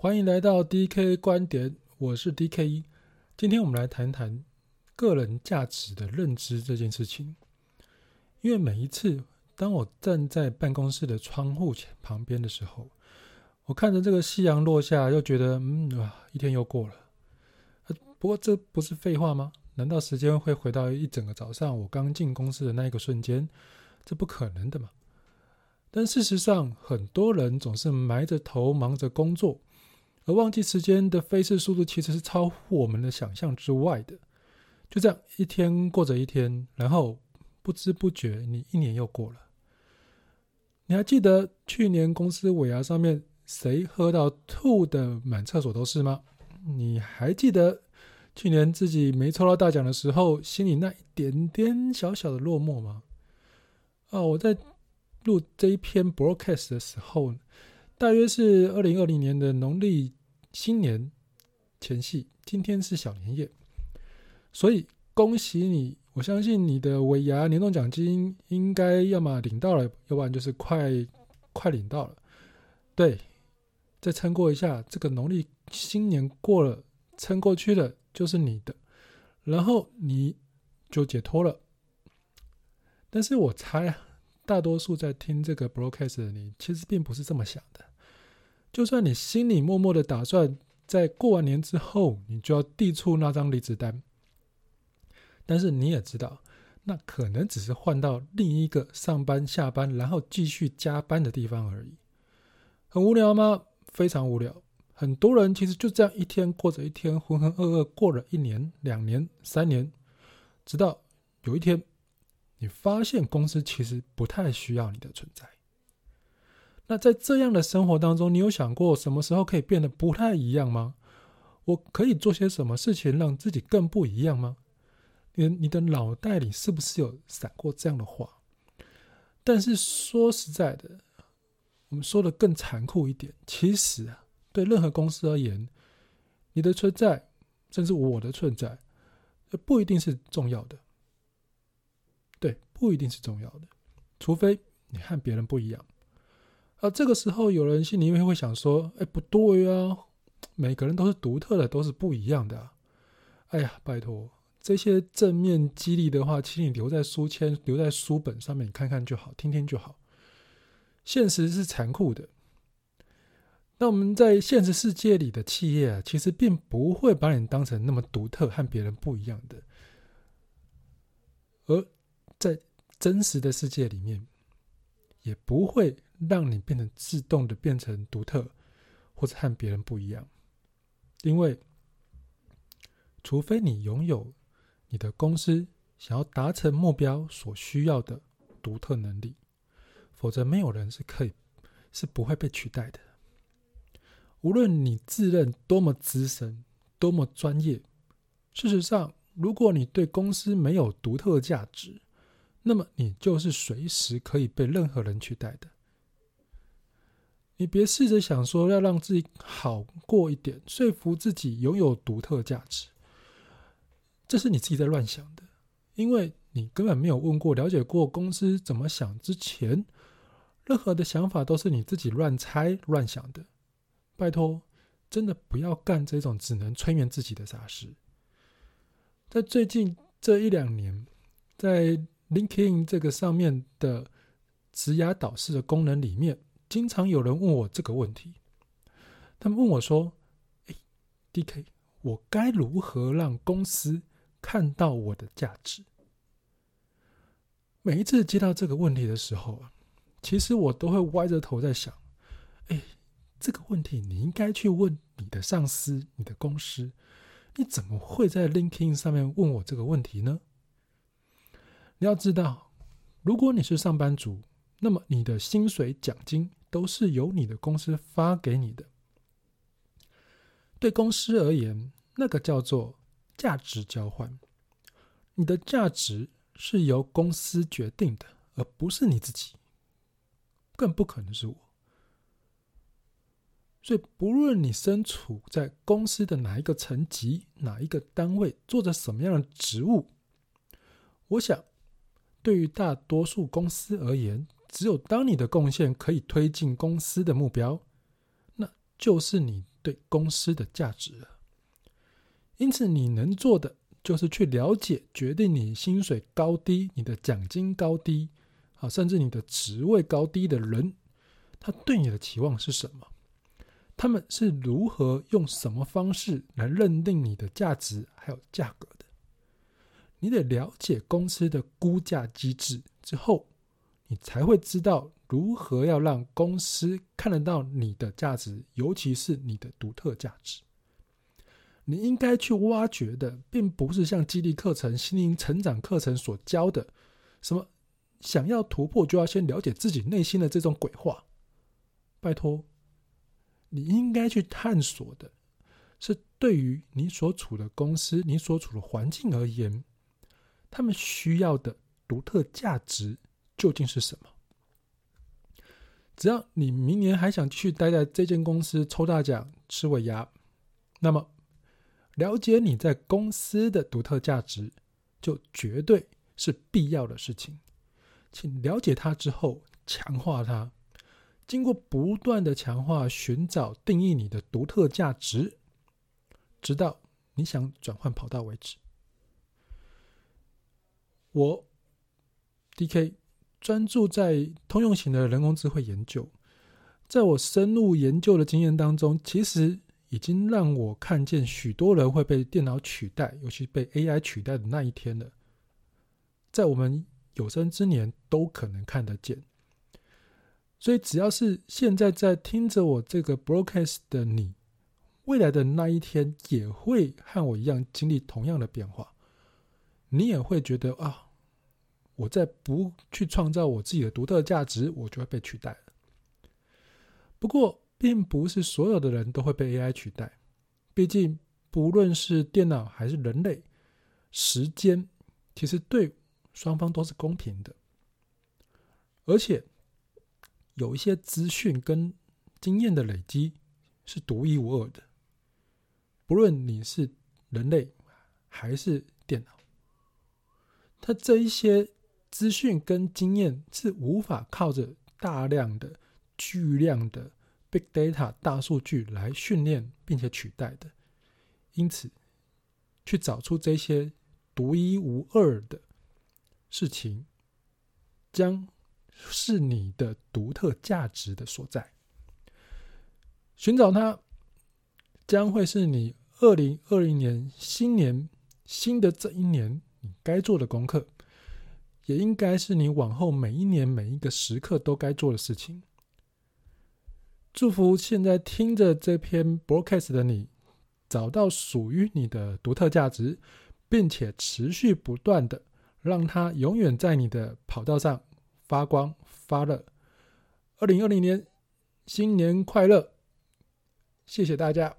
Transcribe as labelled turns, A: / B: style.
A: 欢迎来到 DK 观点，我是 DK。今天我们来谈谈个人价值的认知这件事情。因为每一次当我站在办公室的窗户前旁边的时候，我看着这个夕阳落下，又觉得嗯哇，一天又过了。不过这不是废话吗？难道时间会回到一整个早上我刚进公司的那一个瞬间？这不可能的嘛。但事实上，很多人总是埋着头忙着工作。而忘记时间的飞逝速度其实是超乎我们的想象之外的。就这样一天过着一天，然后不知不觉你一年又过了。你还记得去年公司尾牙上面谁喝到吐的满厕所都是吗？你还记得去年自己没抽到大奖的时候，心里那一点点小小的落寞吗？啊，我在录这一篇 broadcast 的时候，大约是二零二零年的农历。新年前夕，今天是小年夜，所以恭喜你！我相信你的尾牙年终奖金应该要么领到了，要不然就是快快领到了。对，再撑过一下，这个农历新年过了，撑过去了就是你的，然后你就解脱了。但是我猜啊，大多数在听这个 broadcast 的你，其实并不是这么想的。就算你心里默默的打算，在过完年之后，你就要递出那张离职单，但是你也知道，那可能只是换到另一个上班、下班，然后继续加班的地方而已。很无聊吗？非常无聊。很多人其实就这样一天过着一天，浑浑噩噩过了一年、两年、三年，直到有一天，你发现公司其实不太需要你的存在。那在这样的生活当中，你有想过什么时候可以变得不太一样吗？我可以做些什么事情让自己更不一样吗？你你的脑袋里是不是有闪过这样的话？但是说实在的，我们说的更残酷一点，其实啊，对任何公司而言，你的存在，甚至我的存在，不一定是重要的。对，不一定是重要的，除非你和别人不一样。而这个时候，有人心里面会想说：“哎，不对啊，每个人都是独特的，都是不一样的。”哎呀，拜托，这些正面激励的话，请你留在书签、留在书本上面，看看就好，听听就好。现实是残酷的。那我们在现实世界里的企业啊，其实并不会把你当成那么独特和别人不一样的。而在真实的世界里面，也不会。让你变得自动的变成独特，或者和别人不一样，因为除非你拥有你的公司想要达成目标所需要的独特能力，否则没有人是可以是不会被取代的。无论你自认多么资深、多么专业，事实上，如果你对公司没有独特价值，那么你就是随时可以被任何人取代的。你别试着想说要让自己好过一点，说服自己拥有独特价值，这是你自己在乱想的，因为你根本没有问过、了解过公司怎么想之前，任何的想法都是你自己乱猜、乱想的。拜托，真的不要干这种只能催眠自己的傻事。在最近这一两年，在 LinkedIn 这个上面的职涯导师的功能里面。经常有人问我这个问题，他们问我说：“哎，DK，我该如何让公司看到我的价值？”每一次接到这个问题的时候啊，其实我都会歪着头在想：“哎，这个问题你应该去问你的上司、你的公司，你怎么会在 LinkedIn 上面问我这个问题呢？”你要知道，如果你是上班族，那么你的薪水、奖金。都是由你的公司发给你的。对公司而言，那个叫做价值交换。你的价值是由公司决定的，而不是你自己，更不可能是我。所以，不论你身处在公司的哪一个层级、哪一个单位，做着什么样的职务，我想，对于大多数公司而言，只有当你的贡献可以推进公司的目标，那就是你对公司的价值了。因此，你能做的就是去了解决定你薪水高低、你的奖金高低，啊，甚至你的职位高低的人，他对你的期望是什么？他们是如何用什么方式来认定你的价值还有价格？你得了解公司的估价机制之后，你才会知道如何要让公司看得到你的价值，尤其是你的独特价值。你应该去挖掘的，并不是像激励课程、心灵成长课程所教的，什么想要突破就要先了解自己内心的这种鬼话。拜托。你应该去探索的，是对于你所处的公司、你所处的环境而言，他们需要的独特价值究竟是什么？只要你明年还想继续待在这间公司抽大奖、吃尾牙，那么了解你在公司的独特价值，就绝对是必要的事情。请了解它之后，强化它。经过不断的强化、寻找、定义你的独特价值，直到你想转换跑道为止。我 DK 专注在通用型的人工智慧研究，在我深入研究的经验当中，其实已经让我看见许多人会被电脑取代，尤其被 AI 取代的那一天了。在我们有生之年都可能看得见。所以，只要是现在在听着我这个 broadcast 的你，未来的那一天也会和我一样经历同样的变化。你也会觉得啊，我再不去创造我自己的独特价值，我就会被取代。不过，并不是所有的人都会被 AI 取代。毕竟，不论是电脑还是人类，时间其实对双方都是公平的，而且。有一些资讯跟经验的累积是独一无二的，不论你是人类还是电脑，他这一些资讯跟经验是无法靠着大量的、巨量的 big data 大数据来训练并且取代的。因此，去找出这些独一无二的事情，将。是你的独特价值的所在，寻找它将会是你二零二零年新年新的这一年你该做的功课，也应该是你往后每一年每一个时刻都该做的事情。祝福现在听着这篇 broadcast 的你，找到属于你的独特价值，并且持续不断的让它永远在你的跑道上。发光发热，二零二零年新年快乐！谢谢大家。